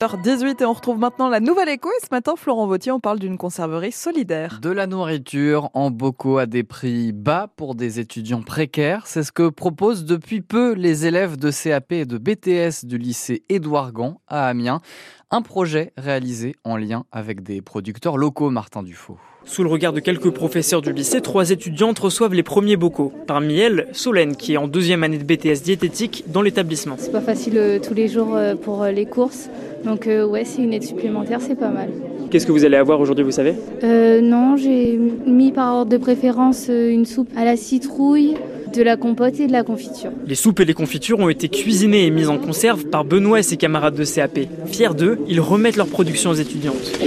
18 et on retrouve maintenant la nouvelle écho. Et ce matin Florent Vautier on parle d'une conserverie solidaire. De la nourriture en bocaux à des prix bas pour des étudiants précaires, c'est ce que proposent depuis peu les élèves de CAP et de BTS du lycée Édouard Gand à Amiens, un projet réalisé en lien avec des producteurs locaux Martin Dufaux. Sous le regard de quelques professeurs du lycée, trois étudiantes reçoivent les premiers bocaux. Parmi elles, Solène, qui est en deuxième année de BTS diététique dans l'établissement. C'est pas facile euh, tous les jours euh, pour euh, les courses, donc ouais, c'est une aide supplémentaire, c'est pas mal. Qu'est-ce que vous allez avoir aujourd'hui, vous savez? Non, j'ai mis par ordre de préférence une soupe à la citrouille, de la compote et de la confiture. Les soupes et les confitures ont été cuisinées et mises en conserve par Benoît et ses camarades de CAP. Fiers d'eux, ils remettent leur production aux étudiantes.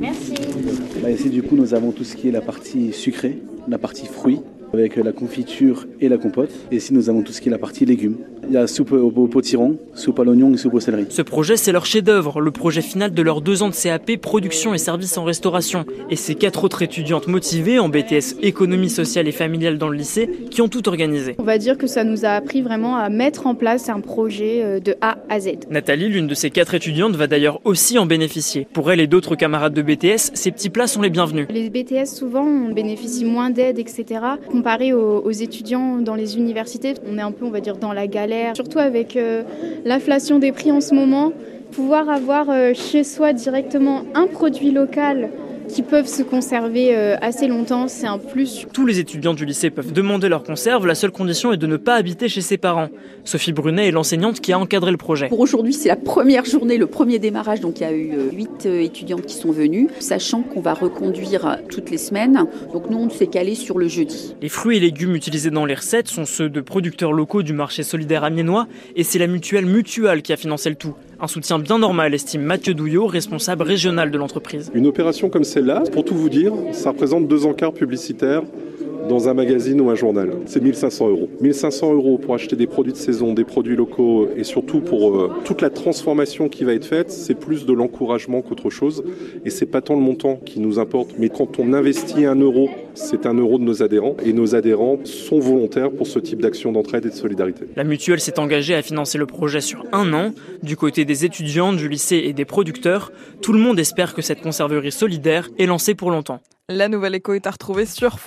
Merci. Bah, ici, du coup, nous avons tout ce qui est la partie sucrée, la partie fruits, avec la confiture et la compote. Et ici, nous avons tout ce qui est la partie légumes. Il y a soupe au, au potiron, soupe à l'oignon et soupe au céleri. Ce projet, c'est leur chef-d'œuvre, le projet final de leurs deux ans de CAP, production et services en restauration. Et ces quatre autres étudiantes motivées en BTS économie sociale et familiale dans le lycée qui ont tout organisé. On va dire que ça nous a appris vraiment à mettre en place un projet euh, de A à Z. Nathalie, l'une de ces quatre étudiantes, va d'ailleurs aussi en bénéficier. Pour elle et d'autres camarades de BTS, ces petits plats sont les bienvenus. Les BTS, souvent, on bénéficie moins d'aide, etc. Comparé aux, aux étudiants dans les universités, on est un peu, on va dire, dans la galère surtout avec euh, l'inflation des prix en ce moment. Pouvoir avoir euh, chez soi directement un produit local qui peuvent se conserver euh, assez longtemps, c'est un plus. Tous les étudiants du lycée peuvent demander leur conserve, la seule condition est de ne pas habiter chez ses parents. Sophie Brunet est l'enseignante qui a encadré le projet. Pour aujourd'hui, c'est la première journée, le premier démarrage, donc il y a eu euh, huit euh, étudiantes qui sont venues, sachant qu'on va reconduire toutes les semaines, donc nous on s'est calé sur le jeudi. Les fruits et légumes utilisés dans les recettes sont ceux de producteurs locaux du marché solidaire amiénois et c'est la mutuelle Mutual qui a financé le tout. Un soutien bien normal, estime Mathieu Douillot, responsable régional de l'entreprise. Une opération comme celle-là, pour tout vous dire, ça représente deux encarts publicitaires dans un magazine ou un journal. C'est 1500 euros. 1500 euros pour acheter des produits de saison, des produits locaux et surtout pour euh, toute la transformation qui va être faite, c'est plus de l'encouragement qu'autre chose. Et c'est pas tant le montant qui nous importe, mais quand on investit un euro, c'est un euro de nos adhérents et nos adhérents sont volontaires pour ce type d'action d'entraide et de solidarité. La mutuelle s'est engagée à financer le projet sur un an. Du côté des étudiants, du lycée et des producteurs, tout le monde espère que cette conserverie solidaire est lancée pour longtemps. La nouvelle écho est à retrouver sur